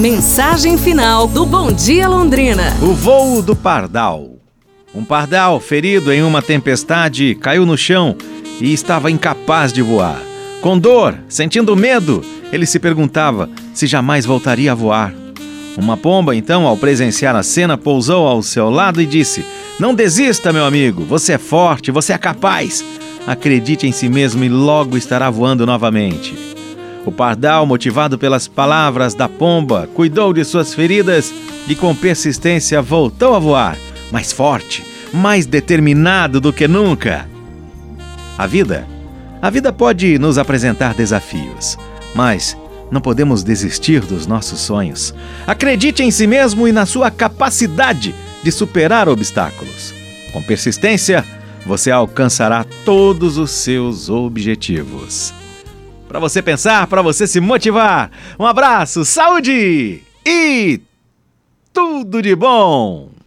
Mensagem final do Bom Dia Londrina. O voo do pardal. Um pardal ferido em uma tempestade caiu no chão e estava incapaz de voar. Com dor, sentindo medo, ele se perguntava se jamais voltaria a voar. Uma pomba, então, ao presenciar a cena, pousou ao seu lado e disse: Não desista, meu amigo, você é forte, você é capaz. Acredite em si mesmo e logo estará voando novamente. O pardal, motivado pelas palavras da pomba, cuidou de suas feridas e, com persistência, voltou a voar, mais forte, mais determinado do que nunca. A vida. A vida pode nos apresentar desafios, mas não podemos desistir dos nossos sonhos. Acredite em si mesmo e na sua capacidade de superar obstáculos. Com persistência, você alcançará todos os seus objetivos. Para você pensar, para você se motivar. Um abraço, saúde e tudo de bom!